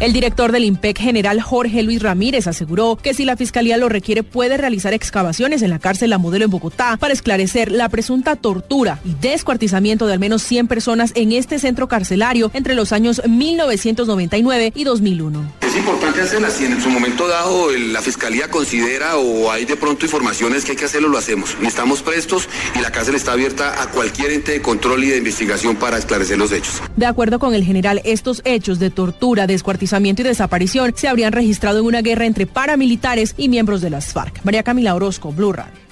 El director del IMPEC general Jorge Luis Ramírez aseguró que si la fiscalía lo requiere puede realizar excavaciones en la cárcel La Modelo en Bogotá para esclarecer la presunta tortura y descuartizamiento de al menos 100 personas en este centro carcelario entre los años 1999 y 2001. Importante hacerlas. Si en su momento dado la fiscalía considera o hay de pronto informaciones que hay que hacerlo, lo hacemos. Estamos prestos y la cárcel está abierta a cualquier ente de control y de investigación para esclarecer los hechos. De acuerdo con el general, estos hechos de tortura, descuartización y desaparición se habrían registrado en una guerra entre paramilitares y miembros de las FARC. María Camila Orozco, Blue Radio.